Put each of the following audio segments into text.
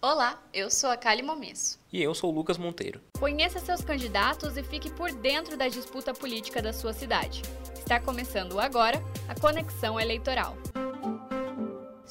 Olá, eu sou a Kali Momesso. E eu sou o Lucas Monteiro. Conheça seus candidatos e fique por dentro da disputa política da sua cidade. Está começando agora a Conexão Eleitoral.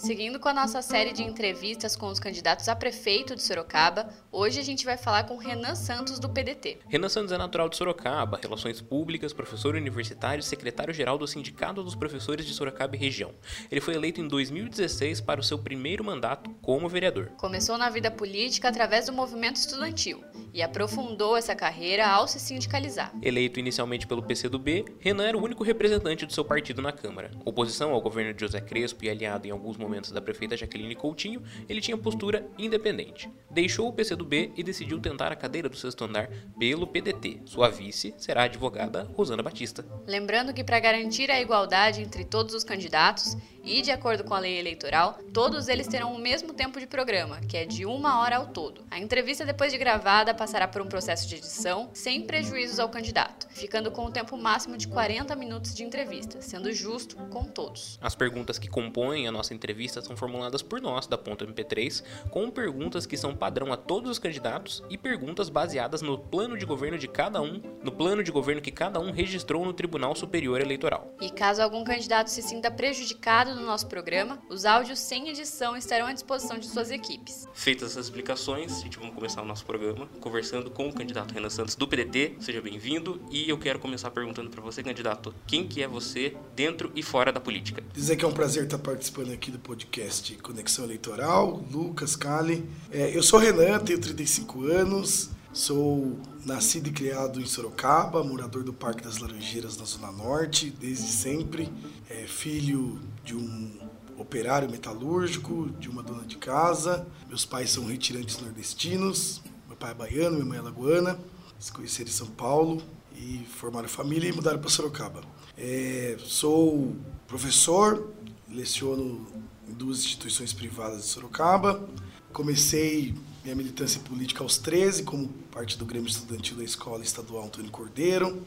Seguindo com a nossa série de entrevistas com os candidatos a prefeito de Sorocaba, hoje a gente vai falar com Renan Santos do PDT. Renan Santos é natural de Sorocaba, Relações Públicas, professor universitário e secretário-geral do Sindicato dos Professores de Sorocaba e Região. Ele foi eleito em 2016 para o seu primeiro mandato como vereador. Começou na vida política através do movimento estudantil e aprofundou essa carreira ao se sindicalizar. Eleito inicialmente pelo PCdoB, Renan era o único representante do seu partido na Câmara. Oposição ao governo de José Crespo e aliado em alguns momentos da prefeita Jaqueline Coutinho, ele tinha postura independente. Deixou o PCdoB e decidiu tentar a cadeira do sexto andar pelo PDT. Sua vice será a advogada Rosana Batista. Lembrando que para garantir a igualdade entre todos os candidatos e de acordo com a lei eleitoral, todos eles terão o mesmo tempo de programa, que é de uma hora ao todo. A entrevista depois de gravada passará por um processo de edição, sem prejuízos ao candidato, ficando com o tempo máximo de 40 minutos de entrevista, sendo justo com todos. As perguntas que compõem a nossa entrevista são formuladas por nós, da Ponto MP3, com perguntas que são padrão a todos os candidatos e perguntas baseadas no plano de governo de cada um, no plano de governo que cada um registrou no Tribunal Superior Eleitoral. E caso algum candidato se sinta prejudicado no nosso programa, os áudios sem edição estarão à disposição de suas equipes. Feitas essas explicações, a gente vai começar o nosso programa conversando com o candidato Renan Santos do PDT. Seja bem-vindo e eu quero começar perguntando para você, candidato, quem que é você dentro e fora da política? Dizer que é um prazer estar participando aqui do podcast Conexão Eleitoral, Lucas, Cali. É, eu sou Renan, tenho 35 anos, sou nascido e criado em Sorocaba, morador do Parque das Laranjeiras, na Zona Norte, desde sempre. É, filho de um operário metalúrgico, de uma dona de casa. Meus pais são retirantes nordestinos, meu pai é baiano, minha mãe é lagoana. Se conheceram em São Paulo e formaram família e mudaram para Sorocaba. É, sou professor, leciono em duas instituições privadas de Sorocaba. Comecei minha militância política aos 13, como parte do Grêmio Estudantil da Escola Estadual Antônio Cordeiro.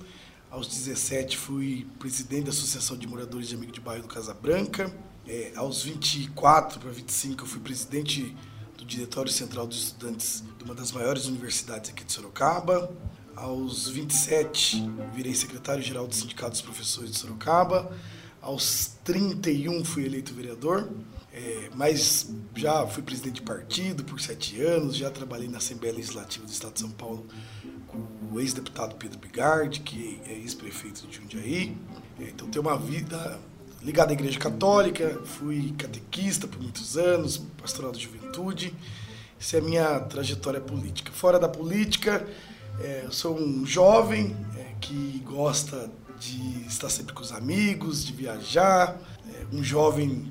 Aos 17 fui presidente da Associação de Moradores de Amigo de Bairro do Casa Branca. É, aos 24 para 25 eu fui presidente do Diretório Central dos Estudantes de uma das maiores universidades aqui de Sorocaba. Aos 27 virei secretário-geral do Sindicato dos Professores de Sorocaba. Aos 31 fui eleito vereador, é, mas já fui presidente de partido por sete anos, já trabalhei na Assembleia Legislativa do Estado de São Paulo com o ex-deputado Pedro Bigardi, que é ex-prefeito de Jundiaí. É, então tenho uma vida ligada à Igreja Católica, fui catequista por muitos anos, pastoral de juventude. Essa é a minha trajetória política. Fora da política, é, sou um jovem é, que gosta de estar sempre com os amigos, de viajar, é, um jovem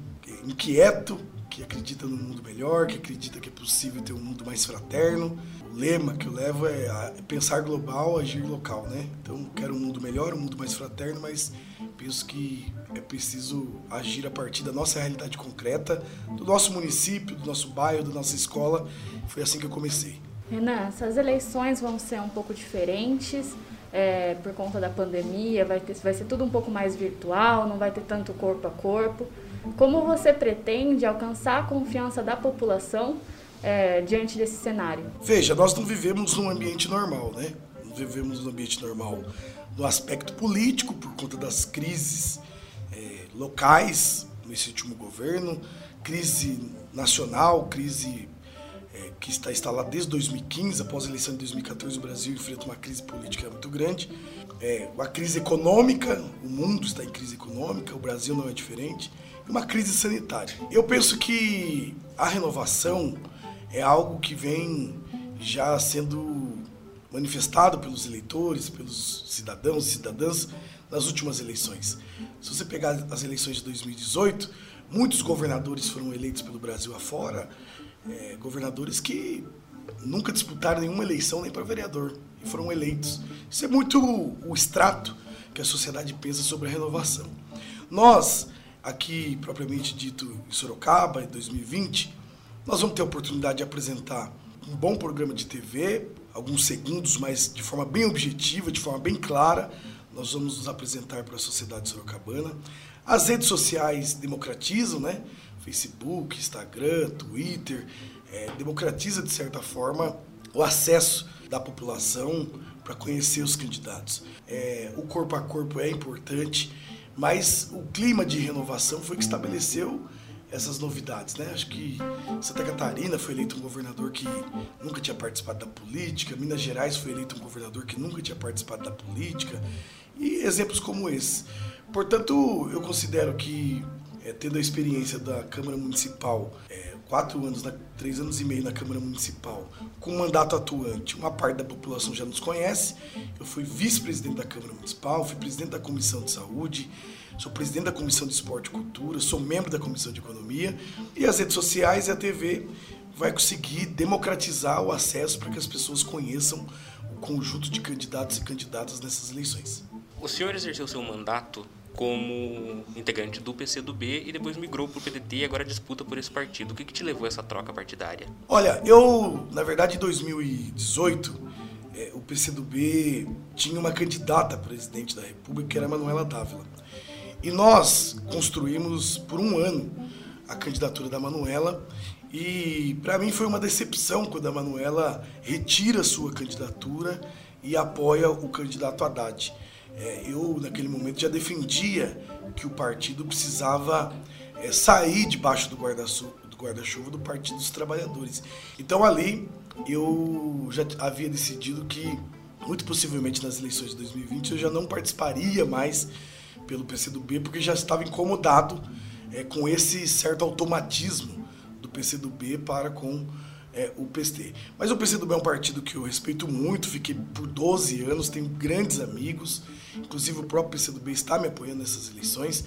inquieto que acredita no mundo melhor, que acredita que é possível ter um mundo mais fraterno. O lema que eu levo é pensar global, agir local, né? Então, quero um mundo melhor, um mundo mais fraterno, mas penso que é preciso agir a partir da nossa realidade concreta, do nosso município, do nosso bairro, da nossa escola. Foi assim que eu comecei. Renan, essas eleições vão ser um pouco diferentes é, por conta da pandemia, vai, ter, vai ser tudo um pouco mais virtual, não vai ter tanto corpo a corpo. Como você pretende alcançar a confiança da população é, diante desse cenário? Veja, nós não vivemos num ambiente normal, né? Não vivemos num ambiente normal no aspecto político, por conta das crises é, locais nesse último governo, crise nacional, crise é, que está instalada desde 2015, após a eleição de 2014, o Brasil enfrenta uma crise política muito grande. É, uma crise econômica, o mundo está em crise econômica, o Brasil não é diferente, uma crise sanitária. Eu penso que a renovação é algo que vem já sendo manifestado pelos eleitores, pelos cidadãos e cidadãs nas últimas eleições. Se você pegar as eleições de 2018, muitos governadores foram eleitos pelo Brasil afora, é, governadores que nunca disputaram nenhuma eleição nem para vereador e foram eleitos. Isso é muito o, extrato que a sociedade pensa sobre a renovação. Nós, aqui propriamente dito em Sorocaba, em 2020, nós vamos ter a oportunidade de apresentar um bom programa de TV, alguns segundos, mas de forma bem objetiva, de forma bem clara. Nós vamos nos apresentar para a sociedade sorocabana. As redes sociais democratizam, né? Facebook, Instagram, Twitter, é, democratiza, de certa forma, o acesso da população para conhecer os candidatos. É, o corpo a corpo é importante, mas o clima de renovação foi que estabeleceu essas novidades, né? Acho que Santa Catarina foi eleito um governador que nunca tinha participado da política, Minas Gerais foi eleito um governador que nunca tinha participado da política, e exemplos como esse. Portanto, eu considero que, é, tendo a experiência da Câmara Municipal, é, quatro anos, três anos e meio na Câmara Municipal, com mandato atuante, uma parte da população já nos conhece. Eu fui vice-presidente da Câmara Municipal, fui presidente da Comissão de Saúde, sou presidente da Comissão de Esporte e Cultura, sou membro da Comissão de Economia e as redes sociais e a TV vai conseguir democratizar o acesso para que as pessoas conheçam o conjunto de candidatos e candidatas nessas eleições. O senhor exerceu seu mandato como integrante do PCdoB e depois migrou para o PDT e agora disputa por esse partido. O que, que te levou a essa troca partidária? Olha, eu, na verdade, em 2018, é, o PCdoB tinha uma candidata a presidente da República, que era Manuela Dávila. E nós construímos por um ano a candidatura da Manuela e para mim foi uma decepção quando a Manuela retira sua candidatura e apoia o candidato Haddad. É, eu, naquele momento, já defendia que o partido precisava é, sair debaixo do guarda-chuva do, guarda do Partido dos Trabalhadores. Então, ali, eu já havia decidido que, muito possivelmente nas eleições de 2020, eu já não participaria mais pelo PCdoB, porque já estava incomodado é, com esse certo automatismo do PCdoB para com é, o PST. Mas o PCdoB é um partido que eu respeito muito, fiquei por 12 anos, tenho grandes amigos, inclusive o próprio PCdoB está me apoiando nessas eleições,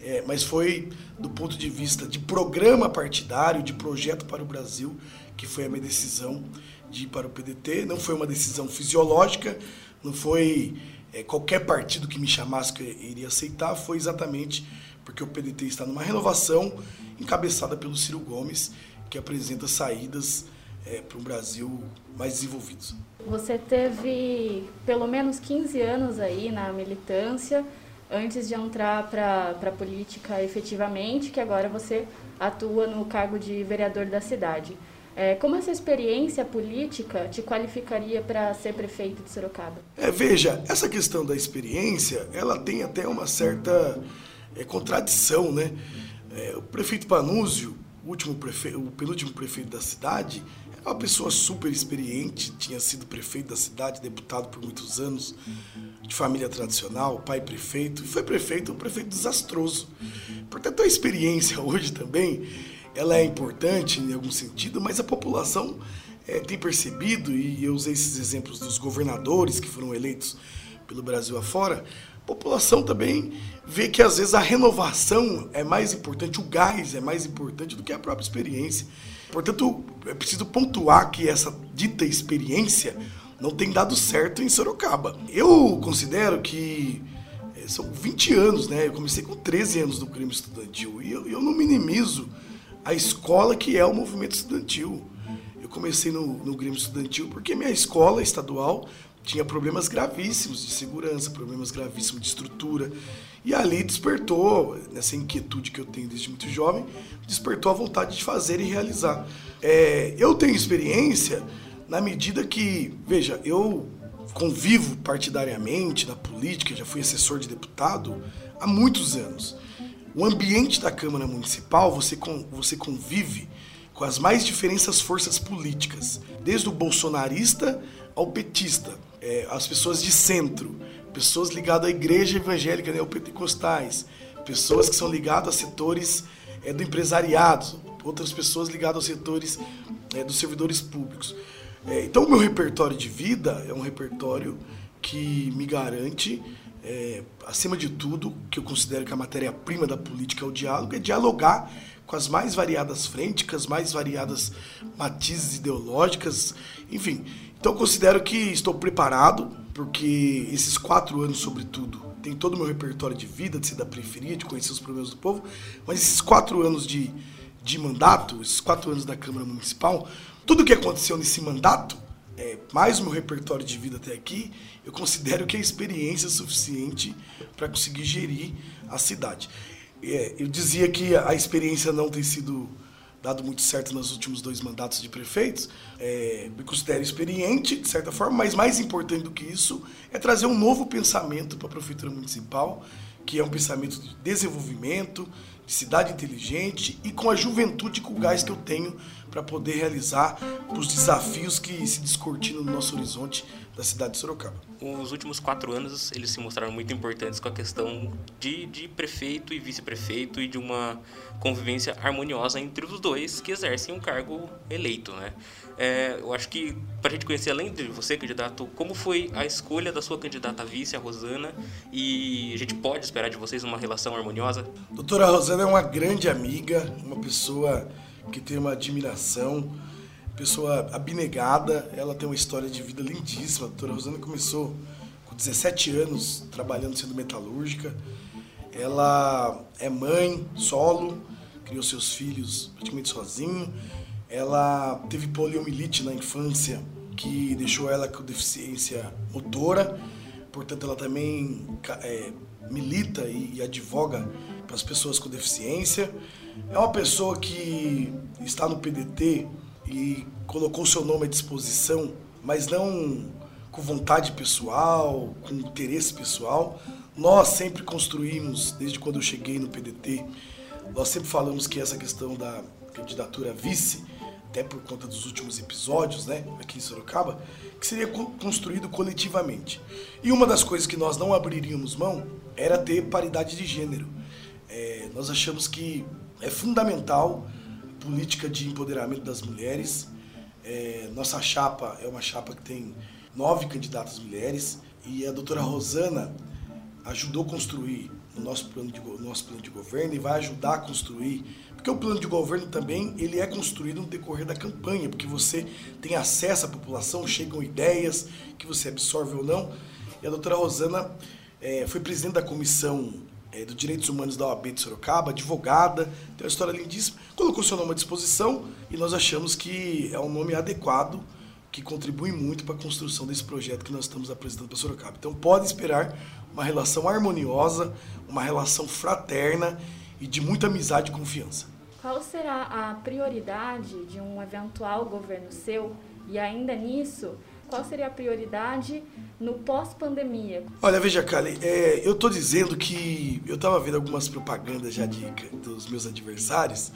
é, mas foi do ponto de vista de programa partidário, de projeto para o Brasil, que foi a minha decisão de ir para o PDT. Não foi uma decisão fisiológica, não foi é, qualquer partido que me chamasse que eu iria aceitar, foi exatamente porque o PDT está numa renovação encabeçada pelo Ciro Gomes, que apresenta saídas é, para um Brasil mais desenvolvido. Você teve pelo menos 15 anos aí na militância, antes de entrar para a política efetivamente, que agora você atua no cargo de vereador da cidade. É, como essa experiência política te qualificaria para ser prefeito de Sorocaba? É, veja, essa questão da experiência, ela tem até uma certa é, contradição, né? É, o prefeito Panúzio, o, último prefe... o penúltimo prefeito da cidade, uma pessoa super experiente, tinha sido prefeito da cidade, deputado por muitos anos, de família tradicional, pai prefeito, e foi prefeito, um prefeito desastroso. Portanto, a experiência hoje também ela é importante em algum sentido, mas a população é, tem percebido, e eu usei esses exemplos dos governadores que foram eleitos pelo Brasil afora, a população também vê que às vezes a renovação é mais importante, o gás é mais importante do que a própria experiência. Portanto, é preciso pontuar que essa dita experiência não tem dado certo em Sorocaba. Eu considero que é, são 20 anos, né? Eu comecei com 13 anos no crime estudantil e eu, eu não minimizo a escola que é o movimento estudantil. Eu comecei no, no Grêmio Estudantil porque minha escola estadual tinha problemas gravíssimos de segurança, problemas gravíssimos de estrutura. E ali despertou, nessa inquietude que eu tenho desde muito jovem, despertou a vontade de fazer e realizar. É, eu tenho experiência na medida que, veja, eu convivo partidariamente na política, já fui assessor de deputado há muitos anos o ambiente da Câmara Municipal, você, você convive com as mais diferentes forças políticas, desde o bolsonarista ao petista, é, as pessoas de centro, pessoas ligadas à igreja evangélica neopentecostais, pessoas que são ligadas a setores é, do empresariado, outras pessoas ligadas aos setores é, dos servidores públicos. É, então, o meu repertório de vida é um repertório que me garante é, acima de tudo, que eu considero que a matéria-prima da política é o diálogo, é dialogar com as mais variadas frentes, com as mais variadas matizes ideológicas, enfim. Então considero que estou preparado, porque esses quatro anos, sobretudo, tem todo o meu repertório de vida, de ser da periferia, de conhecer os problemas do povo, mas esses quatro anos de, de mandato, esses quatro anos da Câmara Municipal, tudo o que aconteceu nesse mandato é, mais o meu repertório de vida até aqui, eu considero que é experiência suficiente para conseguir gerir a cidade. É, eu dizia que a experiência não tem sido dado muito certo nos últimos dois mandatos de prefeitos, é, me considero experiente, de certa forma, mas mais importante do que isso é trazer um novo pensamento para a Prefeitura Municipal, que é um pensamento de desenvolvimento, de cidade inteligente e com a juventude com o gás que eu tenho para poder realizar os desafios que se descortinam no nosso horizonte da cidade de Sorocaba. Os últimos quatro anos eles se mostraram muito importantes com a questão de, de prefeito e vice-prefeito e de uma convivência harmoniosa entre os dois que exercem um cargo eleito, né? É, eu acho que para a gente conhecer além de você, candidato, como foi a escolha da sua candidata a vice, a Rosana, e a gente pode esperar de vocês uma relação harmoniosa? Doutora Rosana é uma grande amiga, uma pessoa que tem uma admiração, pessoa abnegada, ela tem uma história de vida lindíssima. A doutora Rosana começou com 17 anos trabalhando sendo metalúrgica. Ela é mãe, solo, criou seus filhos praticamente sozinho. Ela teve poliomielite na infância, que deixou ela com deficiência motora. Portanto, ela também é, milita e, e advoga para as pessoas com deficiência. É uma pessoa que está no PDT e colocou seu nome à disposição, mas não com vontade pessoal, com interesse pessoal. Nós sempre construímos, desde quando eu cheguei no PDT, nós sempre falamos que essa questão da candidatura vice, até por conta dos últimos episódios, né, aqui em Sorocaba, que seria construído coletivamente. E uma das coisas que nós não abriríamos mão era ter paridade de gênero. É, nós achamos que é fundamental política de empoderamento das mulheres. É, nossa chapa é uma chapa que tem nove candidatas mulheres e a doutora Rosana ajudou a construir o nosso plano de, nosso plano de governo e vai ajudar a construir, porque o plano de governo também ele é construído no decorrer da campanha, porque você tem acesso à população, chegam ideias que você absorve ou não. E a doutora Rosana é, foi presidente da comissão é, Direitos Humanos da OAB de Sorocaba, advogada, tem uma história lindíssima, colocou seu nome à disposição e nós achamos que é um nome adequado, que contribui muito para a construção desse projeto que nós estamos apresentando para Sorocaba. Então pode esperar uma relação harmoniosa, uma relação fraterna e de muita amizade e confiança. Qual será a prioridade de um eventual governo seu? E ainda nisso, qual seria a prioridade no pós-pandemia? Olha, veja, Kali, é, eu estou dizendo que eu estava vendo algumas propagandas já de, dos meus adversários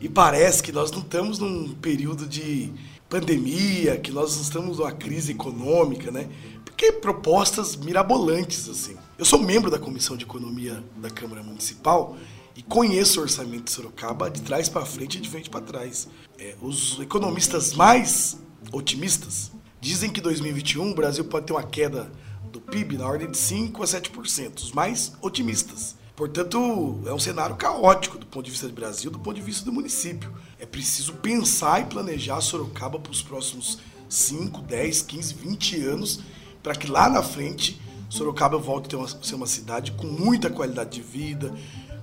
e parece que nós não estamos num período de pandemia, que nós não estamos numa crise econômica, né? Porque propostas mirabolantes, assim. Eu sou membro da Comissão de Economia da Câmara Municipal e conheço o orçamento de Sorocaba de trás para frente e de frente para trás. É, os economistas mais otimistas Dizem que 2021 o Brasil pode ter uma queda do PIB na ordem de 5 a 7%, os mais otimistas. Portanto, é um cenário caótico do ponto de vista do Brasil, do ponto de vista do município. É preciso pensar e planejar Sorocaba para os próximos 5, 10, 15, 20 anos, para que lá na frente Sorocaba volte a uma, ser uma cidade com muita qualidade de vida,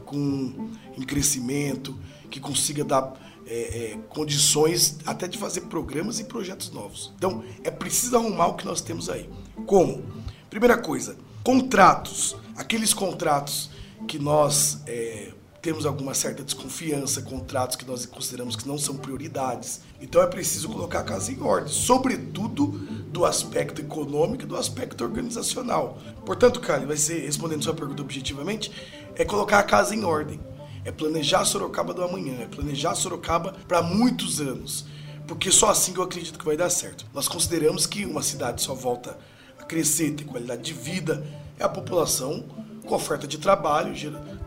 com em crescimento, que consiga dar é, é, condições até de fazer programas e projetos novos. Então, é preciso arrumar o que nós temos aí. Como? Primeira coisa, contratos. Aqueles contratos que nós é, temos alguma certa desconfiança, contratos que nós consideramos que não são prioridades. Então é preciso colocar a casa em ordem, sobretudo do aspecto econômico e do aspecto organizacional. Portanto, Cali, vai ser, respondendo sua pergunta objetivamente, é colocar a casa em ordem é planejar Sorocaba do amanhã, é planejar Sorocaba para muitos anos. Porque só assim eu acredito que vai dar certo. Nós consideramos que uma cidade só volta a crescer, ter qualidade de vida, é a população com oferta de trabalho,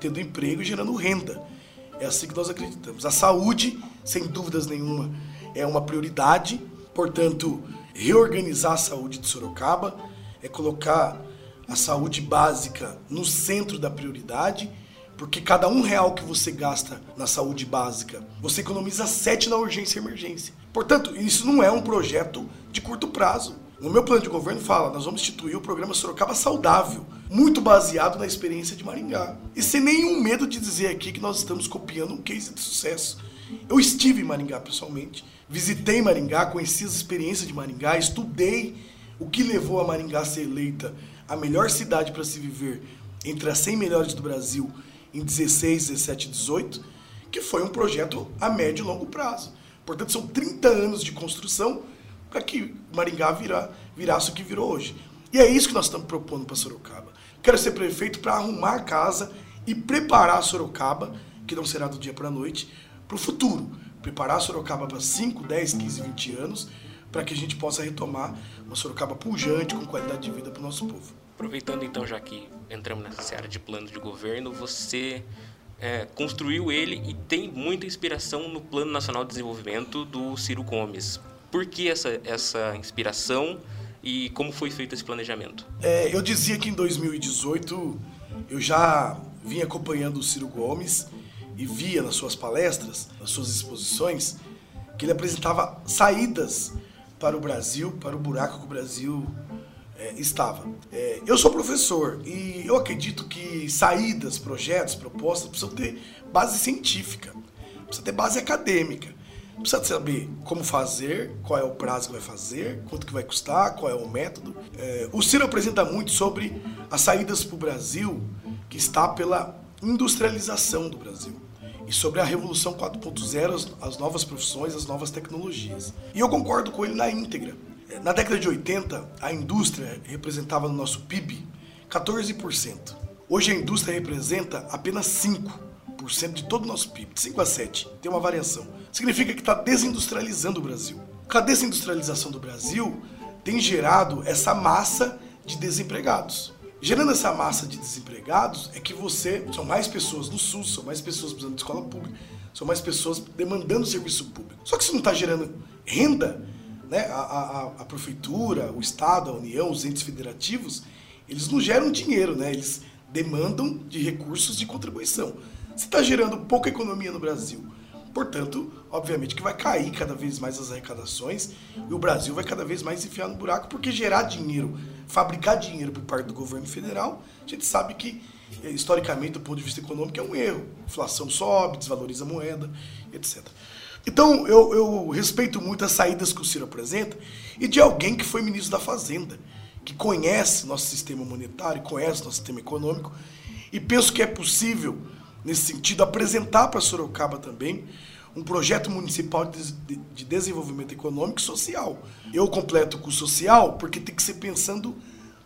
tendo emprego e gerando renda. É assim que nós acreditamos. A saúde, sem dúvidas nenhuma, é uma prioridade. Portanto, reorganizar a saúde de Sorocaba é colocar a saúde básica no centro da prioridade porque cada um real que você gasta na saúde básica, você economiza sete na urgência e emergência. Portanto, isso não é um projeto de curto prazo. No meu plano de governo fala, nós vamos instituir o programa Sorocaba Saudável, muito baseado na experiência de Maringá. E sem nenhum medo de dizer aqui que nós estamos copiando um case de sucesso. Eu estive em Maringá pessoalmente, visitei Maringá, conheci as experiências de Maringá, estudei o que levou a Maringá a ser eleita a melhor cidade para se viver entre as 100 melhores do Brasil em 16, 17, 18, que foi um projeto a médio e longo prazo. Portanto, são 30 anos de construção para que Maringá virá, virasse o que virou hoje. E é isso que nós estamos propondo para Sorocaba. Quero ser prefeito para arrumar a casa e preparar Sorocaba, que não será do dia para a noite, para o futuro. Preparar Sorocaba para 5, 10, 15, 20 anos, para que a gente possa retomar uma Sorocaba pujante, com qualidade de vida para o nosso povo. Aproveitando então, já que entramos nessa área de plano de governo, você é, construiu ele e tem muita inspiração no Plano Nacional de Desenvolvimento do Ciro Gomes. Por que essa, essa inspiração e como foi feito esse planejamento? É, eu dizia que em 2018 eu já vinha acompanhando o Ciro Gomes e via nas suas palestras, nas suas exposições, que ele apresentava saídas para o Brasil, para o buraco que o Brasil é, estava. É, eu sou professor e eu acredito que saídas, projetos, propostas precisam ter base científica, precisa ter base acadêmica. Precisa saber como fazer, qual é o prazo que vai fazer, quanto que vai custar, qual é o método. É, o Ciro apresenta muito sobre as saídas para o Brasil, que está pela industrialização do Brasil e sobre a revolução 4.0, as novas profissões, as novas tecnologias. E eu concordo com ele na íntegra. Na década de 80, a indústria representava no nosso PIB 14%. Hoje a indústria representa apenas 5% de todo o nosso PIB, de 5 a 7. Tem uma variação. Significa que está desindustrializando o Brasil. A desindustrialização do Brasil tem gerado essa massa de desempregados. Gerando essa massa de desempregados é que você. São mais pessoas no SUS, são mais pessoas precisando de escola pública, são mais pessoas demandando serviço público. Só que isso não está gerando renda né, a, a, a, prefeitura, o Estado, a União, os entes federativos, eles não geram dinheiro, né? Eles demandam de recursos de contribuição. Se está gerando pouca economia no Brasil, portanto, obviamente que vai cair cada vez mais as arrecadações e o Brasil vai cada vez mais enfiar no buraco, porque gerar dinheiro, fabricar dinheiro por parte do governo federal, a gente sabe que eh, historicamente, do ponto de vista econômico, é um erro. Inflação sobe, desvaloriza a moeda, etc. Então, eu, eu respeito muito as saídas que o Ciro apresenta e de alguém que foi ministro da Fazenda, que conhece nosso sistema monetário, conhece nosso sistema econômico, e penso que é possível, nesse sentido, apresentar para Sorocaba também um projeto municipal de, de, de, desenvolvimento econômico e social. Eu completo com social porque tem que ser pensando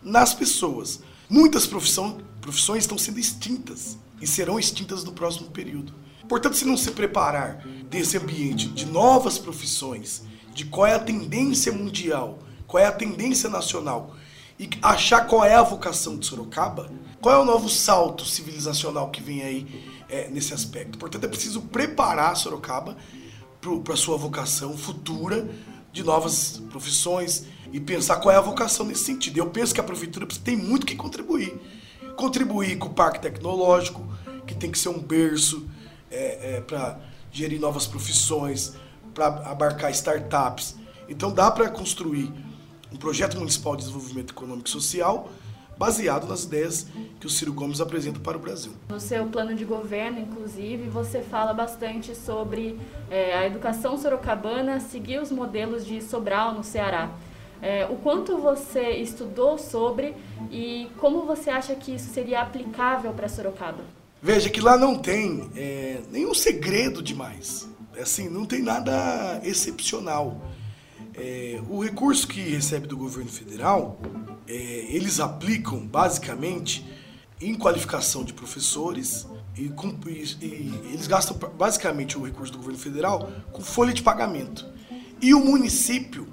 nas pessoas. Muitas profissões estão sendo extintas e serão extintas no próximo período. Portanto, se não se preparar desse ambiente de novas profissões, de qual é a tendência mundial, qual é a tendência nacional, e achar qual é a vocação de Sorocaba, qual é o novo salto civilizacional que vem aí é, nesse aspecto. Portanto, é preciso preparar Sorocaba para a sua vocação futura de novas profissões e pensar qual é a vocação nesse sentido. Eu penso que a prefeitura tem muito que contribuir. Contribuir com o parque tecnológico, que tem que ser um berço é, é, para gerir novas profissões, para abarcar startups. Então dá para construir um projeto municipal de desenvolvimento econômico e social baseado nas ideias que o Ciro Gomes apresenta para o Brasil. No seu plano de governo, inclusive, você fala bastante sobre é, a educação sorocabana seguir os modelos de Sobral, no Ceará. É, o quanto você estudou sobre e como você acha que isso seria aplicável para Sorocaba? Veja que lá não tem é, nenhum segredo demais. Assim, não tem nada excepcional. É, o recurso que recebe do governo federal, é, eles aplicam basicamente em qualificação de professores e, com, e, e, eles gastam basicamente o recurso do governo federal com folha de pagamento. E o município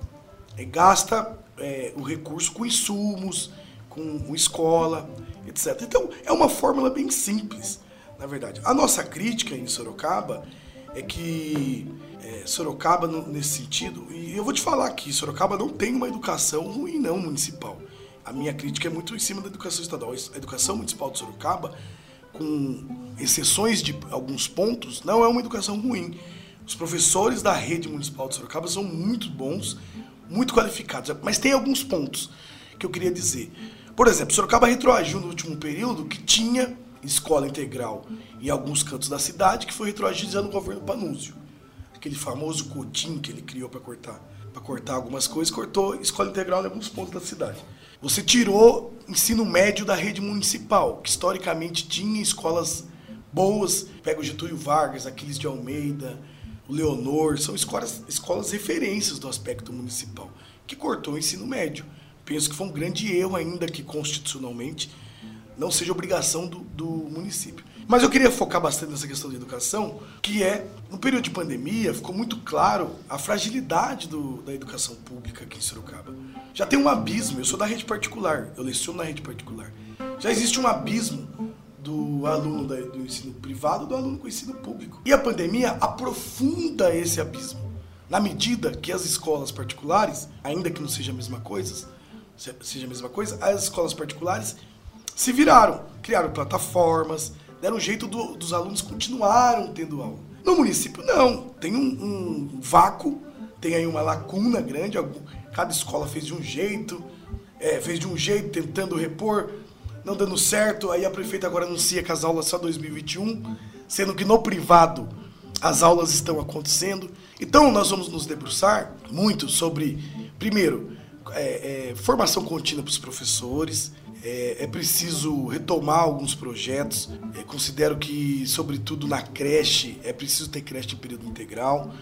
é, gasta é, o recurso com insumos, com escola, etc. Então, é uma fórmula bem simples, na verdade. A nossa crítica em Sorocaba é que é, Sorocaba, nesse sentido, e eu vou te falar aqui, Sorocaba não tem uma educação ruim, não, municipal. A minha crítica é muito em cima da educação estadual. A educação municipal de Sorocaba, com exceções de alguns pontos, não é uma educação ruim. Os professores da rede municipal de Sorocaba são muito bons, muito qualificados, mas tem alguns pontos que eu queria dizer. Por exemplo, Sorocaba retroagiu no último período que tinha escola integral em alguns cantos da cidade, que foi retroagido já no governo Panúzio. Aquele famoso cotim que ele criou para cortar, para cortar algumas coisas, cortou escola integral em alguns pontos da cidade. Você tirou ensino médio da rede municipal, que historicamente tinha escolas boas. Pega o Getúlio Vargas, Aquiles de Almeida, o Leonor, são escolas, escolas referências do aspecto municipal, que cortou o ensino médio. Penso que foi um grande erro ainda que constitucionalmente não seja obrigação do, do município. Mas eu queria focar bastante nessa questão da educação, que é, no período de pandemia, ficou muito claro a fragilidade do, da educação pública aqui em Sorocaba. Já tem um abismo, eu sou da rede particular, eu leciono na rede particular. Já existe um abismo do aluno da, do ensino privado do aluno com o ensino público. E a pandemia aprofunda esse abismo. Na medida que as escolas particulares, ainda que não seja a mesma coisa, seja a mesma coisa, as escolas particulares se viraram, criaram plataformas, deram um jeito do, dos alunos continuaram tendo aula. No município, não. Tem um, um vácuo, tem aí uma lacuna grande, cada escola fez de um jeito, é, fez de um jeito tentando repor, não dando certo, aí a prefeita agora anuncia que as aulas só 2021, sendo que no privado as aulas estão acontecendo. Então nós vamos nos debruçar muito sobre, primeiro, é, é, formação contínua para os professores, é, é, preciso retomar alguns projetos. É, considero que, sobretudo na creche, é preciso ter creche em período integral.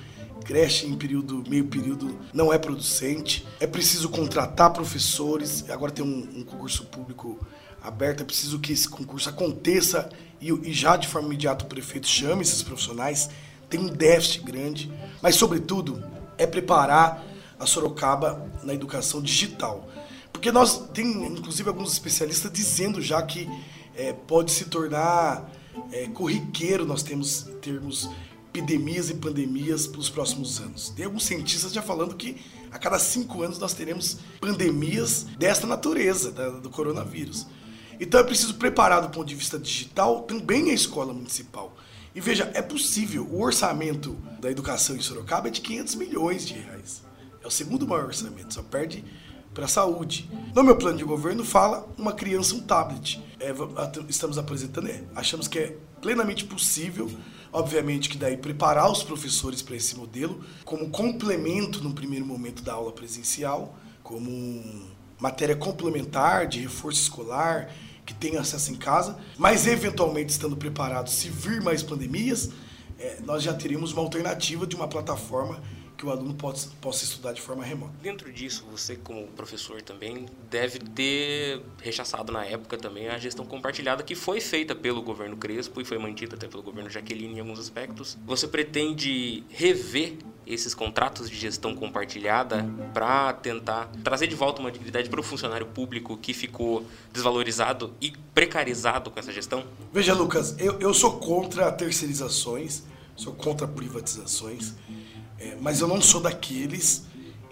Creche em período, meio período, não é producente. É preciso contratar professores. Agora tem um, um concurso público aberta, é preciso que esse concurso aconteça e, e, já de forma imediata o prefeito chame esses profissionais. Tem um déficit grande, mas, sobretudo, é preparar a Sorocaba na educação digital. Porque nós tem, inclusive, alguns especialistas dizendo já que é, pode se tornar é, corriqueiro nós temos termos epidemias e pandemias para os próximos anos. Tem alguns cientistas já falando que a cada cinco anos nós teremos pandemias desta natureza, da, do coronavírus. Então é preciso preparar do ponto de vista digital também a escola municipal. E veja, é possível. O orçamento da educação em Sorocaba é de 500 milhões de reais. É o segundo maior orçamento, só perde para a saúde. No meu plano de governo fala uma criança um tablet. É, estamos apresentando, é, achamos que é plenamente possível, obviamente que daí preparar os professores para esse modelo como complemento no primeiro momento da aula presencial, como matéria complementar de reforço escolar, que tem acesso em casa, mas eventualmente estando preparados, se vir mais pandemias, é, nós já teríamos uma alternativa de uma plataforma que o aluno possa, possa estudar de forma remota. Dentro disso, você como professor também deve ter rechaçado na época também a gestão compartilhada que foi feita pelo governo Crespo e foi mantida até pelo governo Jaqueline em alguns aspectos. Você pretende rever esses contratos de gestão compartilhada para tentar trazer de volta uma dignidade para o funcionário público que ficou desvalorizado e precarizado com essa gestão? Veja, Lucas, eu, eu sou contra terceirizações, sou contra privatizações. É, mas eu não sou daqueles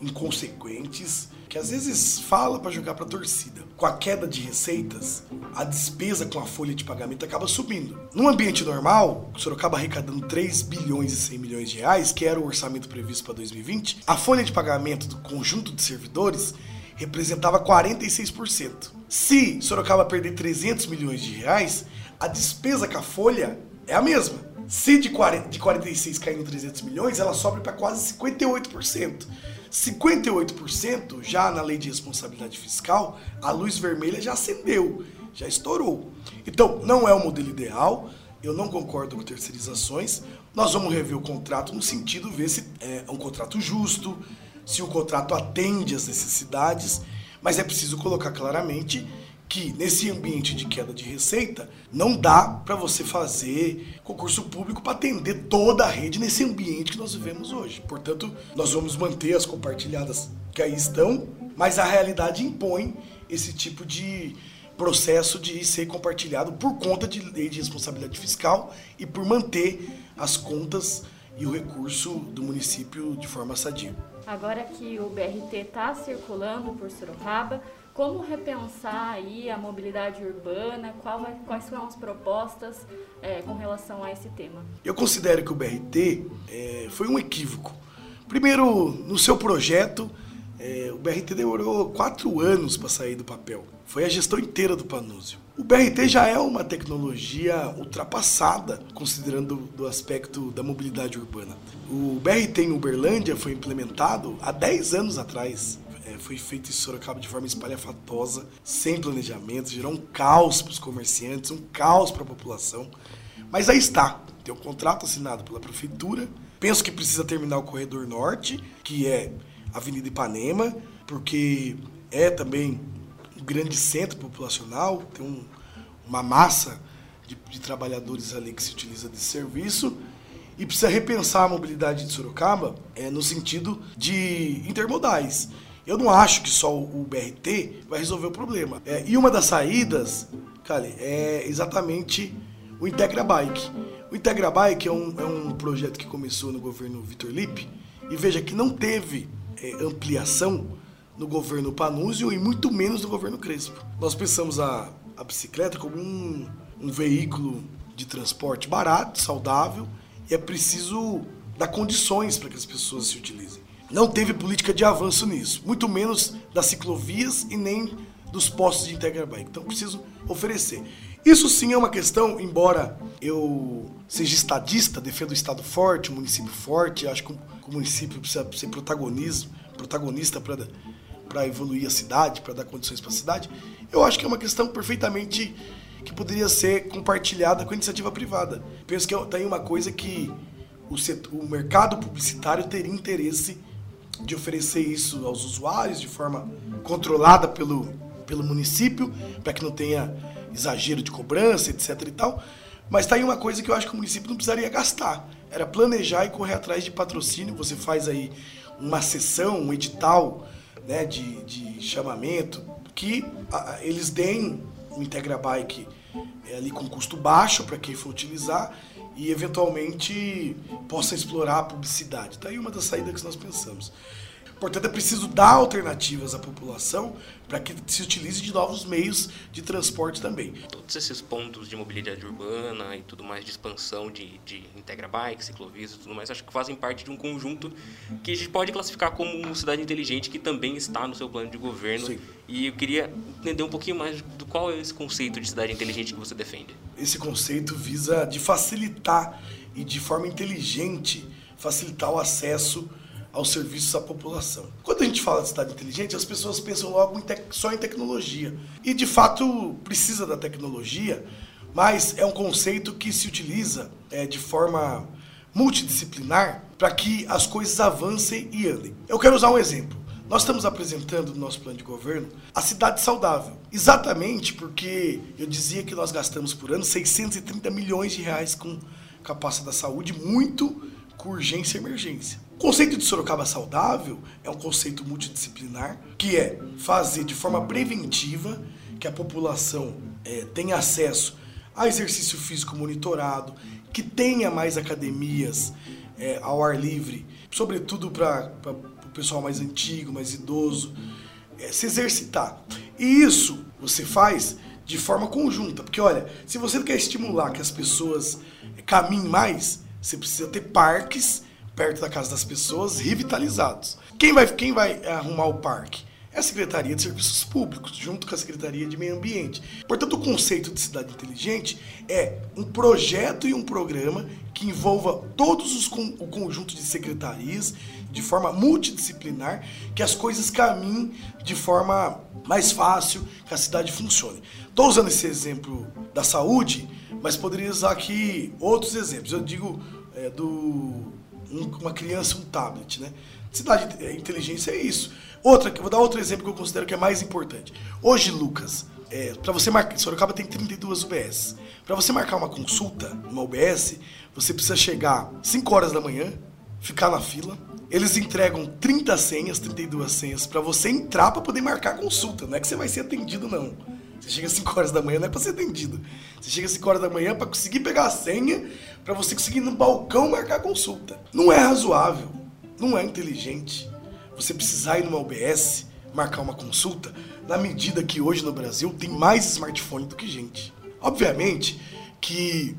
inconsequentes que às vezes fala para jogar para a torcida. Com a queda de receitas, a despesa com a folha de pagamento acaba subindo. Num ambiente normal, o Sorocaba arrecadando 3 bilhões e 100 milhões de reais, que era o orçamento previsto para 2020, a folha de pagamento do conjunto de servidores representava 46%. Se Sorocaba perder 300 milhões de reais, a despesa com a folha é a mesma. Se de, 40, de 46 cair em 300 milhões, ela sobe para quase 58%. 58% já na lei de responsabilidade fiscal, a luz vermelha já acendeu, já estourou. Então, não é o modelo ideal, eu não concordo com terceirizações. Nós vamos rever o contrato no sentido de ver se é um contrato justo, se o contrato atende às necessidades, mas é preciso colocar claramente que nesse ambiente de queda de receita não dá para você fazer concurso público para atender toda a rede nesse ambiente que nós vivemos hoje. Portanto, nós vamos manter as compartilhadas que aí estão, mas a realidade impõe esse tipo de processo de ser compartilhado por conta de lei de responsabilidade fiscal e por manter as contas e o recurso do município de forma sadia. Agora que o BRT está circulando por Sorocaba, como repensar aí a mobilidade urbana? Quais são as propostas é, com relação a esse tema? Eu considero que o BRT é, foi um equívoco. Primeiro, no seu projeto, é, o BRT demorou quatro anos para sair do papel. Foi a gestão inteira do Panúzio. O BRT já é uma tecnologia ultrapassada, considerando do aspecto da mobilidade urbana. O BRT em Uberlândia foi implementado há 10 anos atrás é, foi feito em Sorocaba de forma espalhafatosa, sem planejamento, gerou um caos para os comerciantes, um caos para a população, Mas aí está, tem um contrato assinado pela prefeitura. Penso que precisa terminar o corredor norte, que é Avenida Ipanema, porque é também um grande centro populacional, tem um, uma massa de, de, trabalhadores ali que se utiliza desse serviço. E precisa repensar a mobilidade de Sorocaba é, no sentido de intermodais. Eu não acho que só o BRT vai resolver o problema. É, e uma das saídas, cara, é exatamente o Integra Bike. O Integra Bike é um, é um projeto que começou no governo Vitor Lippe e veja que não teve é, ampliação no governo Panúzio e muito menos no governo Crespo. Nós pensamos a, a bicicleta como um, um veículo de transporte barato, saudável e é preciso dar condições para que as pessoas se utilizem. Não teve política de avanço nisso, muito menos das ciclovias e nem dos postos de Integra Bike. Então preciso oferecer. Isso sim é uma questão, embora eu seja estadista, defendo o Estado forte, o município forte, acho que o município precisa ser protagonista para evoluir a cidade, para dar condições para a cidade, eu acho que é uma questão perfeitamente que poderia ser compartilhada com a iniciativa privada. Penso que tem uma coisa que o, setor, o mercado publicitário teria interesse de oferecer isso aos usuários de forma controlada pelo, pelo município, para que não tenha exagero de cobrança, etc e tal. Mas tá aí uma coisa que eu acho que o município não precisaria gastar. Era planejar e correr atrás de patrocínio. Você faz aí uma sessão, um edital né, de, de chamamento, que a, eles deem o Integra Bike é, ali com custo baixo para quem for utilizar e eventualmente possa explorar a publicidade. Tá aí uma das saídas que nós pensamos. Portanto, é preciso dar alternativas à população para que se utilize de novos meios de transporte também. Todos esses pontos de mobilidade urbana e tudo mais, de expansão de, de Integra Bike, ciclovias e tudo mais, acho que fazem parte de um conjunto que a gente pode classificar como cidade inteligente que também está no seu plano de governo. Sim. E eu queria entender um pouquinho mais do qual é esse conceito de cidade inteligente que você defende. Esse conceito visa de facilitar e de forma inteligente facilitar o acesso aos serviços à população. Quando a gente fala de cidade inteligente, as pessoas pensam logo em só em tecnologia. E de fato precisa da tecnologia, mas é um conceito que se utiliza é, de forma multidisciplinar para que as coisas avancem e andem. Eu quero usar um exemplo. Nós estamos apresentando no nosso plano de governo a cidade saudável. Exatamente porque eu dizia que nós gastamos por ano 630 milhões de reais com capacidade da saúde, muito com urgência e emergência. O conceito de Sorocaba saudável é um conceito multidisciplinar que é fazer de forma preventiva que a população é, tenha acesso a exercício físico monitorado, que tenha mais academias é, ao ar livre, sobretudo para o pessoal mais antigo, mais idoso, é, se exercitar. E isso você faz de forma conjunta, porque olha, se você quer estimular que as pessoas caminhem mais, você precisa ter parques perto da casa das pessoas, revitalizados. Quem vai, quem vai arrumar o parque? É a Secretaria de Serviços Públicos, junto com a Secretaria de Meio Ambiente. Portanto, o conceito de cidade inteligente é um projeto e um programa que envolva todos os o conjunto de secretarias de forma multidisciplinar, que as coisas caminhem de forma mais fácil, que a cidade funcione. Estou usando esse exemplo da saúde, mas poderia usar aqui outros exemplos. Eu digo é, do uma criança um tablet, né? Cidade é, inteligência é isso. Outra, vou dar outro exemplo que eu considero que é mais importante. Hoje, Lucas, é, para você marcar, Sorocaba tem 32 UBS. Para você marcar uma consulta numa UBS, você precisa chegar 5 horas da manhã, ficar na fila. Eles entregam 30 senhas, 32 senhas para você entrar para poder marcar a consulta. Não é que você vai ser atendido não. Você chega às 5 horas da manhã, não é para ser atendido. Você chega às 5 horas da manhã para conseguir pegar a senha, para você conseguir ir no balcão marcar consulta. Não é razoável, não é inteligente você precisar ir numa UBS marcar uma consulta, na medida que hoje no Brasil tem mais smartphone do que gente. Obviamente que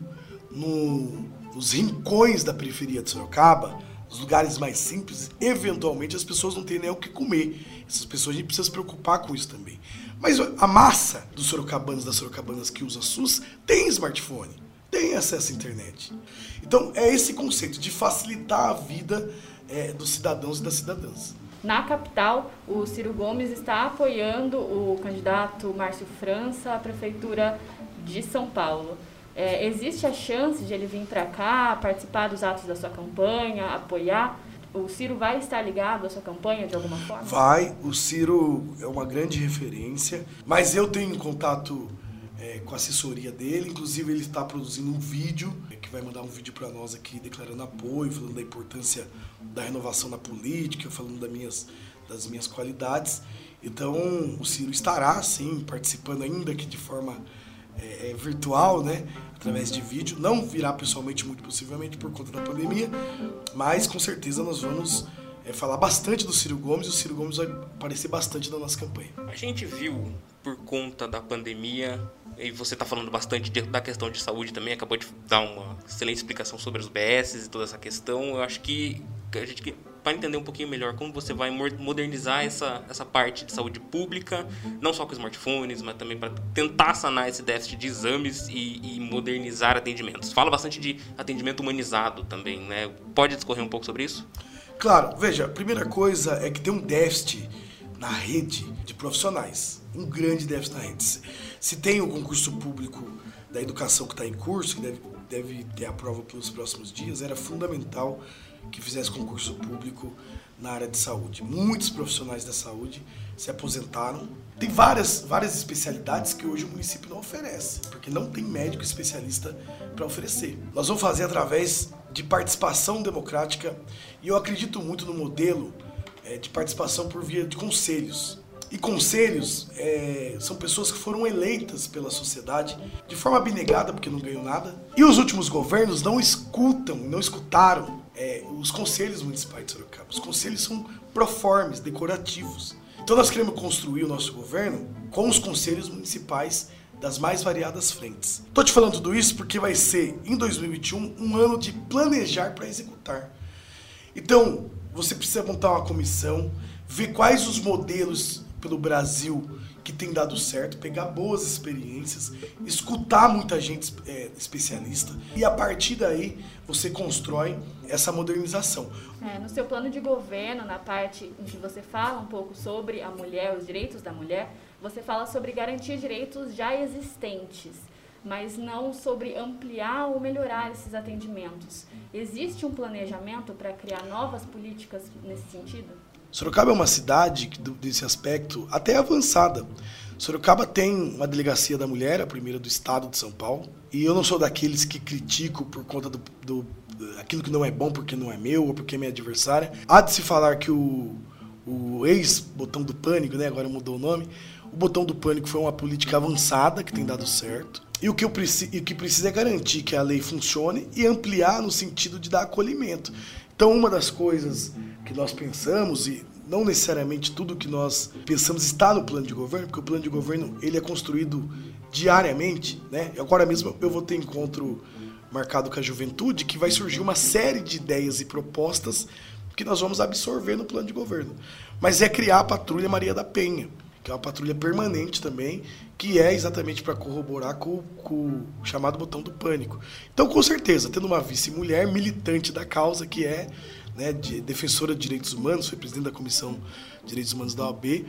no, nos rincões da periferia de Sorocaba, os lugares mais simples, eventualmente as pessoas não têm nem o que comer. Essas pessoas a gente precisa se preocupar com isso também. Mas a massa dos sorocabanos, das sorocabanas que usa SUS, tem smartphone, tem acesso à internet. Então é esse conceito de facilitar a vida é, dos cidadãos e das cidadãs. Na capital, o Ciro Gomes está apoiando o candidato Márcio França à prefeitura de São Paulo. É, existe a chance de ele vir para cá, participar dos atos da sua campanha, apoiar? O Ciro vai estar ligado à sua campanha de alguma forma? Vai, o Ciro é uma grande referência, mas eu tenho contato é, com a assessoria dele, inclusive ele está produzindo um vídeo, é, que vai mandar um vídeo para nós aqui declarando apoio, falando da importância da renovação na política, falando das minhas, das minhas qualidades. Então o Ciro estará sim participando ainda que de forma é, é, virtual, né? Através de vídeo. Não virá pessoalmente, muito possivelmente, por conta da pandemia, mas com certeza nós vamos é, falar bastante do Ciro Gomes e o Ciro Gomes vai aparecer bastante na nossa campanha. A gente viu, por conta da pandemia, e você está falando bastante de, da questão de saúde também, acabou de dar uma excelente explicação sobre os BS e toda essa questão. Eu acho que a gente para entender um pouquinho melhor como você vai modernizar essa, essa parte de saúde pública, não só com smartphones, mas também para tentar sanar esse déficit de exames e, e, modernizar atendimentos. Fala bastante de atendimento humanizado também, né? Pode discorrer um pouco sobre isso? Claro, veja, a primeira coisa é que tem um déficit na rede de profissionais, um grande déficit na rede. Se tem o concurso público da educação que está em curso, que deve, deve ter a prova pelos próximos dias, era fundamental que fizesse concurso público na área de saúde. Muitos profissionais da saúde se aposentaram. Tem várias, várias especialidades que hoje o município não oferece, porque não tem médico especialista para oferecer. Nós vamos fazer através de participação democrática e eu acredito muito no modelo é, de participação por via de conselhos. E conselhos é, são pessoas que foram eleitas pela sociedade de forma abnegada, porque não ganham nada. E os últimos governos não escutam, não escutaram é, os conselhos municipais de Sorocaba. Os conselhos são proformes, decorativos. Então nós queremos construir o nosso governo com os conselhos municipais das mais variadas frentes. Estou te falando tudo isso porque vai ser, em 2021, um ano de planejar para executar. Então, você precisa montar uma comissão, ver quais os modelos pelo Brasil que tem dado certo, pegar boas experiências, escutar muita gente é, especialista e a partir daí você constrói essa modernização. É, no seu plano de governo, na parte em que você fala um pouco sobre a mulher, os direitos da mulher, você fala sobre garantir direitos já existentes, mas não sobre ampliar ou melhorar esses atendimentos. Existe um planejamento para criar novas políticas nesse sentido? Sorocaba é uma cidade que, desse aspecto até avançada. Sorocaba tem uma delegacia da mulher, a primeira do estado de São Paulo. E eu não sou daqueles que critico por conta do, do aquilo que não é bom porque não é meu ou porque é minha adversária. Há de se falar que o, o ex-botão do pânico, né, agora mudou o nome, o botão do pânico foi uma política avançada que tem dado certo. E o que, eu preci, o que precisa é garantir que a lei funcione e ampliar no sentido de dar acolhimento. Então, uma das coisas que nós pensamos e não necessariamente tudo que nós pensamos está no plano de governo, porque o plano de governo ele é construído diariamente, né? Agora mesmo eu vou ter encontro marcado com a juventude que vai surgir uma série de ideias e propostas que nós vamos absorver no plano de governo. Mas é criar a patrulha Maria da Penha, que é uma patrulha permanente também, que é exatamente para corroborar com, com, o chamado botão do pânico. Então, com certeza, tendo uma vice-mulher militante da causa, que é né, de, defensora de direitos humanos, foi presidente da Comissão de Direitos Humanos da OAB,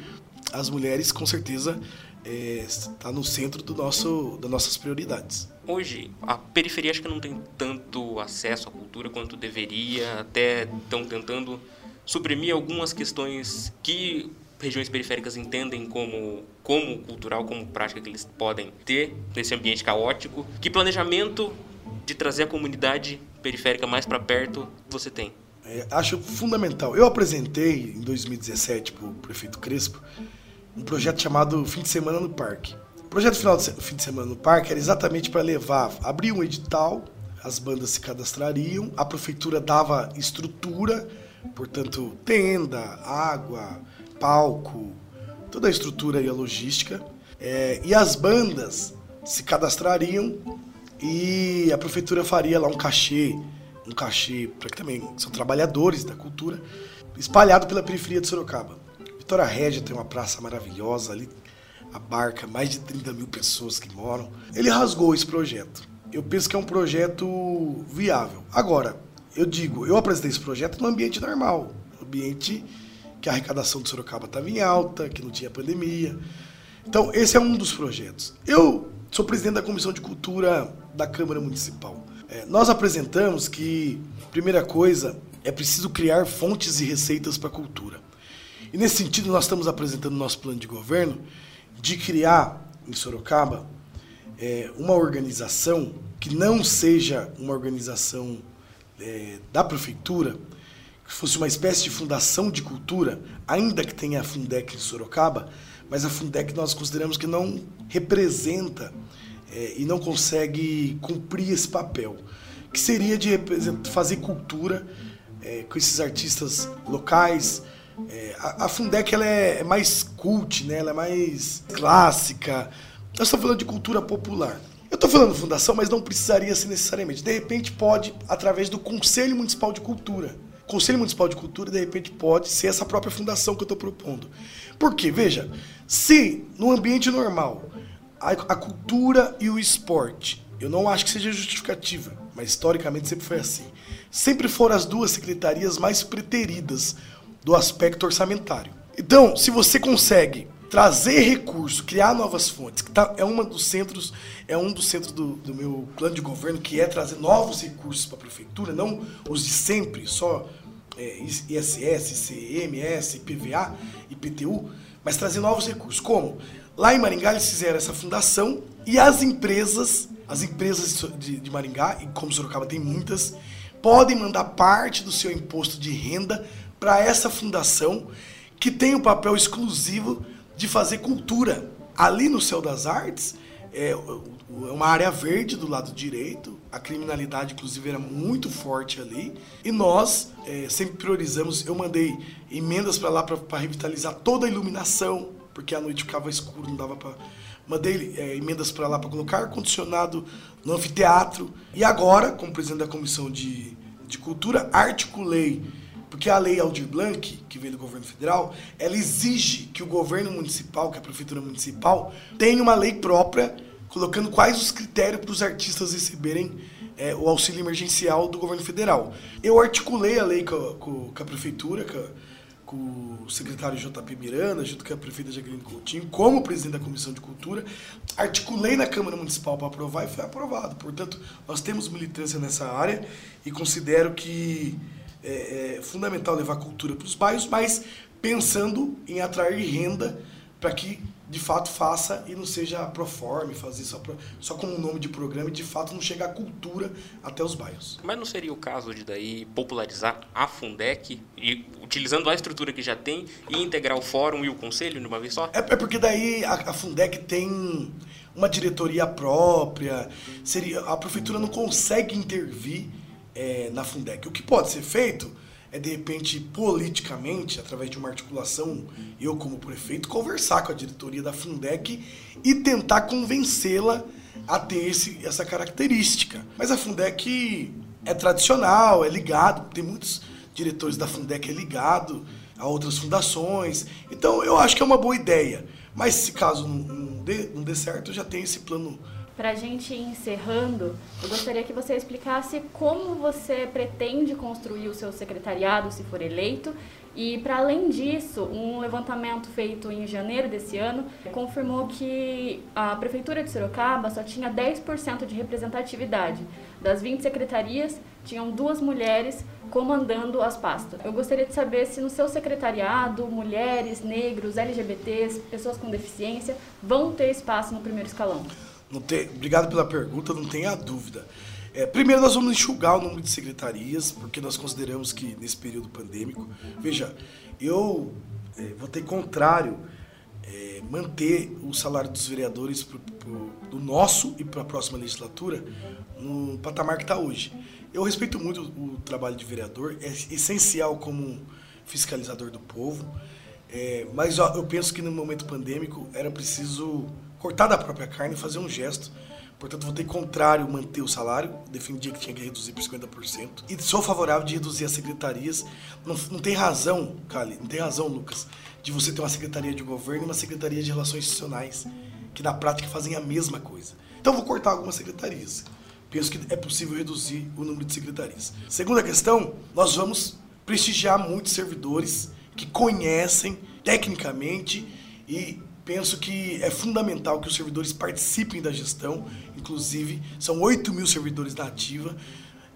as mulheres, com certeza, está é, no centro do nosso, das nossas prioridades. Hoje, a periferia acho que não tem tanto acesso à cultura quanto deveria, até estão tentando suprimir algumas questões que regiões periféricas entendem como, como cultural, como prática que eles podem ter nesse ambiente caótico. Que planejamento de trazer a comunidade periférica mais para perto você tem? É, acho fundamental. Eu apresentei em 2017 para o prefeito Crespo um projeto chamado Fim de Semana no Parque. O projeto final de fim de semana no parque era exatamente para levar, abrir um edital, as bandas se cadastrariam, a prefeitura dava estrutura, portanto, tenda, água, palco, toda a estrutura e a logística. É, e as bandas se cadastrariam e a prefeitura faria lá um cachê, um cachê para que também são trabalhadores da cultura, espalhado pela periferia de Sorocaba. Vitória Régia tem uma praça maravilhosa ali, abarca mais de 30 mil pessoas que moram. Ele rasgou esse projeto. Eu penso que é um projeto viável. Agora, eu digo, eu apresentei esse projeto no ambiente normal, ambiente que a arrecadação de Sorocaba estava em alta, que não tinha pandemia. Então, esse é um dos projetos. Eu sou presidente da Comissão de Cultura da Câmara Municipal. É, nós apresentamos que, primeira coisa, é preciso criar fontes e receitas para a cultura. E nesse sentido, nós estamos apresentando nosso plano de governo de criar, em Sorocaba, é, uma organização que não seja uma organização é, da prefeitura, que fosse uma espécie de fundação de cultura, ainda que tenha a Fundec em Sorocaba, mas a Fundec nós consideramos que não representa é, e não consegue cumprir esse papel, que seria de fazer cultura é, com esses artistas locais. É, a, a, Fundec ela é, é mais cult, né? ela é mais clássica. Nós estamos falando de cultura popular. Eu estou falando fundação, mas não precisaria ser necessariamente. De repente pode, através do Conselho Municipal de Cultura. Conselho Municipal de Cultura, de repente, pode ser essa própria fundação que eu estou propondo. Por quê? Veja, se no ambiente normal a, a cultura e o esporte, eu não acho que seja justificativa, mas historicamente sempre foi assim, sempre foram as duas secretarias mais preteridas do aspecto orçamentário. Então, se você consegue trazer recurso, criar novas fontes, que tá, é uma dos centros, é um dos centros do, do meu plano de governo, que é trazer novos recursos para a prefeitura, não os de sempre, só é, ISS, ICMS, IPVA, IPTU, mas trazer novos recursos. Como? Lá em Maringá eles fizeram essa fundação e as empresas, as empresas de, de Maringá, e como Sorocaba tem muitas, podem mandar parte do seu imposto de renda para essa fundação que tem o um papel exclusivo de fazer cultura. Ali no Céu das Artes, é uma área verde do lado direito, a criminalidade, inclusive, era muito forte ali, e nós é, sempre priorizamos. Eu mandei emendas para lá para revitalizar toda a iluminação, porque a noite ficava escuro, não dava para. Mandei é, emendas para lá para colocar ar-condicionado no anfiteatro. E agora, como presidente da Comissão de, de Cultura, articulei porque a lei Aldir Blanc, que veio do governo federal, ela exige que o governo municipal, que a prefeitura municipal, tenha uma lei própria, colocando quais os critérios para os artistas receberem é, o auxílio emergencial do governo federal. Eu articulei a lei com, com, com a prefeitura, com, com, o secretário JP Miranda, junto com a prefeita Jaqueline Coutinho, como presidente da Comissão de Cultura, articulei na Câmara Municipal para aprovar e foi aprovado. Portanto, nós temos militância nessa área e considero que é, é fundamental levar cultura para os bairros, mas pensando em atrair renda para que de fato faça e não seja proforme, fazer só, pro, só como um nome de programa e de fato não chegar a cultura até os bairros. Mas não seria o caso de daí popularizar a Fundec e utilizando a estrutura que já tem e integrar o fórum e o conselho de uma vez só? É, é porque daí a, a Fundec tem uma diretoria própria, seria a prefeitura não consegue intervir é, na Fundec. O que pode ser feito é, de repente, politicamente, através de uma articulação, eu como prefeito, conversar com a diretoria da Fundec e tentar convencê-la a ter esse, essa característica. Mas a Fundec é tradicional, é ligado, tem muitos diretores da Fundec é ligado a outras fundações. Então eu acho que é uma boa ideia. Mas se caso não, não, dê, não dê certo, já tenho esse plano para a gente ir encerrando, eu gostaria que você explicasse como você pretende construir o seu secretariado se for eleito. E, para além disso, um levantamento feito em janeiro desse ano confirmou que a Prefeitura de Sorocaba só tinha 10% de representatividade. Das 20 secretarias, tinham duas mulheres comandando as pastas. Eu gostaria de saber se no seu secretariado, mulheres, negros, LGBTs, pessoas com deficiência vão ter espaço no primeiro escalão. Não tem, obrigado pela pergunta, não tenha dúvida. É, primeiro, nós vamos enxugar o número de secretarias, porque nós consideramos que nesse período pandêmico. Veja, eu é, votei contrário é, manter o salário dos vereadores pro, pro, do nosso e para a próxima legislatura no patamar que está hoje. Eu respeito muito o, o, trabalho de vereador, é essencial como fiscalizador do povo, é, mas ó, eu penso que no momento pandêmico era preciso cortar da própria carne e fazer um gesto. Portanto, votei contrário manter o salário, defendia que tinha que reduzir por 50%. E sou favorável de reduzir as secretarias. Não, não tem razão, Cali, não tem razão, Lucas, de você ter uma secretaria de governo e uma secretaria de relações institucionais, que na prática fazem a mesma coisa. Então, vou cortar algumas secretarias. Penso que é possível reduzir o número de secretarias. Segunda questão, nós vamos prestigiar muitos servidores que conhecem tecnicamente e penso que é fundamental que os servidores participem da gestão, inclusive são 8 mil servidores da ativa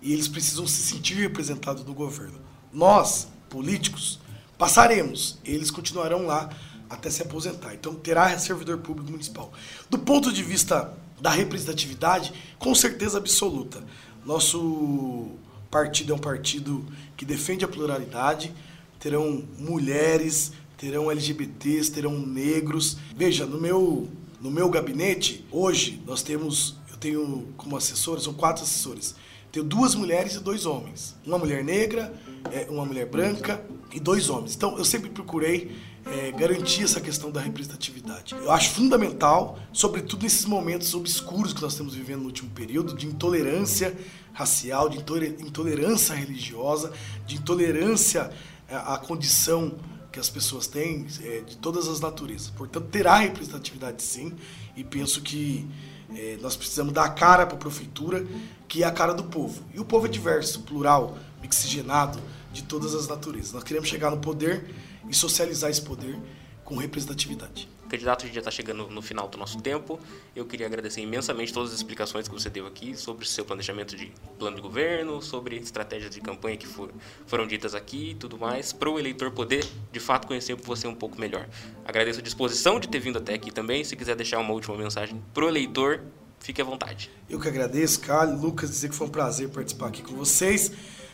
e eles precisam se sentir representados no governo. Nós, políticos, passaremos, eles continuarão lá até se aposentar. Então terá servidor público municipal. Do ponto de vista da representatividade, com certeza absoluta. Nosso partido é um partido que defende a pluralidade, terão mulheres, terão LGBTs, terão negros. Veja, no meu, no meu gabinete, hoje, nós temos, eu tenho como assessores, são quatro assessores. Tenho duas mulheres e dois homens. Uma mulher negra, é, uma mulher branca e dois homens. Então, eu sempre procurei é, garantir essa questão da representatividade. Eu acho fundamental, sobretudo nesses momentos obscuros que nós estamos vivendo no último período, de intolerância racial, de intolerância religiosa, de intolerância à condição que as pessoas têm é, de todas as naturezas. Portanto, terá representatividade sim, e penso que é, nós precisamos dar a cara para a prefeitura, que é a cara do povo. E o povo é diverso, plural, mixigenado, de todas as naturezas. Nós queremos chegar no poder e socializar esse poder com representatividade. Candidato, a gente já está chegando no final do nosso tempo. Eu queria agradecer imensamente todas as explicações que você deu aqui sobre o seu planejamento de plano de governo, sobre estratégias de campanha que for, foram ditas aqui e tudo mais, para o eleitor poder, de fato, conhecer você um pouco melhor. Agradeço a disposição de ter vindo até aqui também. Se quiser deixar uma última mensagem para o eleitor, fique à vontade. Eu que agradeço, Carlos, Lucas, dizer que foi um prazer participar aqui com vocês.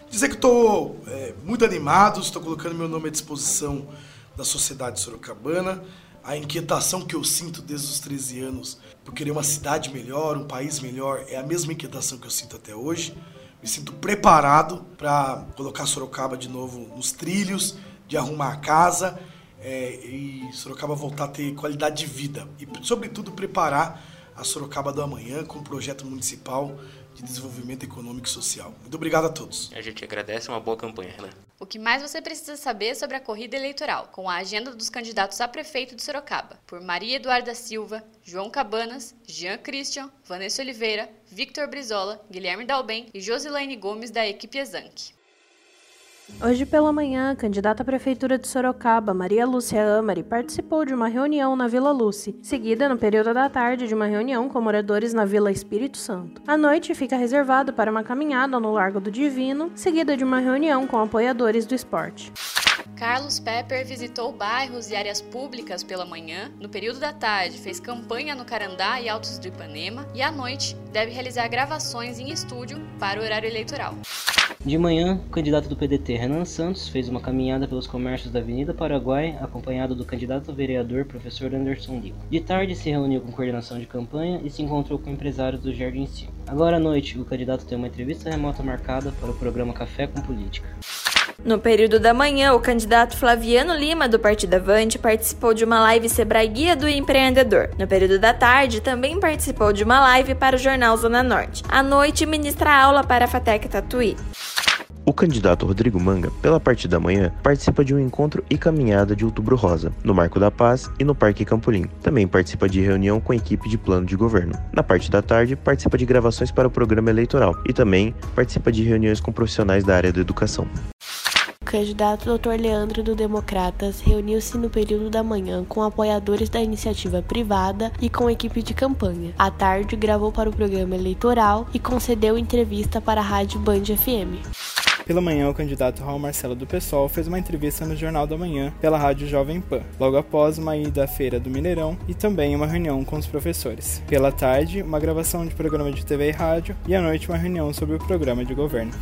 Dizer que estou é, muito animado, estou colocando meu nome à disposição da sociedade sorocabana a inquietação que eu sinto desde os 13 anos por querer uma cidade melhor, um país melhor, é a mesma inquietação que eu sinto até hoje. Me sinto preparado para colocar Sorocaba de novo nos trilhos, de arrumar a casa é, e Sorocaba voltar a ter qualidade de vida. E, sobretudo, preparar a Sorocaba do amanhã com um projeto municipal de desenvolvimento econômico e social. Muito obrigado a todos. A gente agradece uma boa campanha, Renan. O que mais você precisa saber sobre a corrida eleitoral, com a agenda dos candidatos a prefeito de Sorocaba, por Maria Eduarda Silva, João Cabanas, Jean Christian, Vanessa Oliveira, Victor Brizola, Guilherme Dalben e Josilaine Gomes da equipe Exanque. Hoje pela manhã, a candidata à Prefeitura de Sorocaba, Maria Lúcia Amari, participou de uma reunião na Vila Lúcia, seguida no período da tarde de uma reunião com moradores na Vila Espírito Santo. A noite fica reservada para uma caminhada no Largo do Divino, seguida de uma reunião com apoiadores do esporte. Carlos Pepper visitou bairros e áreas públicas pela manhã, no período da tarde fez campanha no Carandá e Altos do Ipanema e à noite deve realizar gravações em estúdio para o horário eleitoral. De manhã, o candidato do PDT Renan Santos fez uma caminhada pelos comércios da Avenida Paraguai, acompanhado do candidato vereador professor Anderson Lico. De tarde, se reuniu com coordenação de campanha e se encontrou com empresários do Jardim Sim. Agora à noite, o candidato tem uma entrevista remota marcada para o programa Café com Política. No período da manhã, o candidato Flaviano Lima, do Partido Avante, participou de uma live Sebrae Guia do Empreendedor. No período da tarde, também participou de uma live para o jornal Zona Norte. À noite, ministra aula para a Fatec Tatuí. O candidato Rodrigo Manga, pela parte da manhã, participa de um encontro e caminhada de Outubro Rosa, no Marco da Paz e no Parque Campolim. Também participa de reunião com a equipe de plano de governo. Na parte da tarde, participa de gravações para o programa eleitoral e também participa de reuniões com profissionais da área da educação candidato Dr. Leandro do Democratas reuniu-se no período da manhã com apoiadores da iniciativa privada e com equipe de campanha. À tarde, gravou para o programa eleitoral e concedeu entrevista para a rádio Band FM. Pela manhã, o candidato Raul Marcelo do PSOL fez uma entrevista no Jornal da Manhã pela Rádio Jovem Pan, logo após uma ida à Feira do Mineirão e também uma reunião com os professores. Pela tarde, uma gravação de programa de TV e rádio e à noite uma reunião sobre o programa de governo.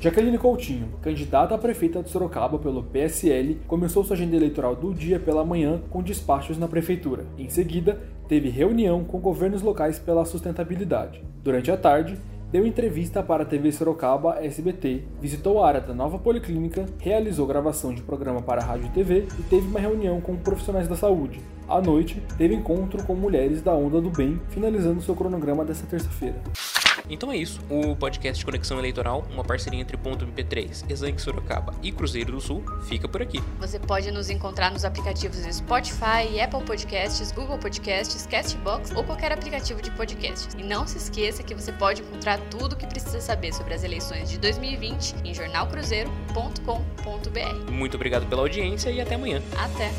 Jaqueline Coutinho, candidata a prefeita de Sorocaba pelo PSL, começou sua agenda eleitoral do dia pela manhã com despachos na prefeitura. Em seguida, teve reunião com governos locais pela sustentabilidade. Durante a tarde, deu entrevista para a TV Sorocaba SBT, visitou a área da nova policlínica, realizou gravação de programa para a rádio e TV e teve uma reunião com profissionais da saúde. À noite, teve encontro com mulheres da Onda do Bem, finalizando seu cronograma desta terça-feira. Então é isso, o podcast Conexão Eleitoral, uma parceria entre Ponto MP3, Exanque Sorocaba e Cruzeiro do Sul, fica por aqui. Você pode nos encontrar nos aplicativos Spotify, Apple Podcasts, Google Podcasts, Castbox ou qualquer aplicativo de podcast. E não se esqueça que você pode encontrar tudo o que precisa saber sobre as eleições de 2020 em jornalcruzeiro.com.br. Muito obrigado pela audiência e até amanhã. Até!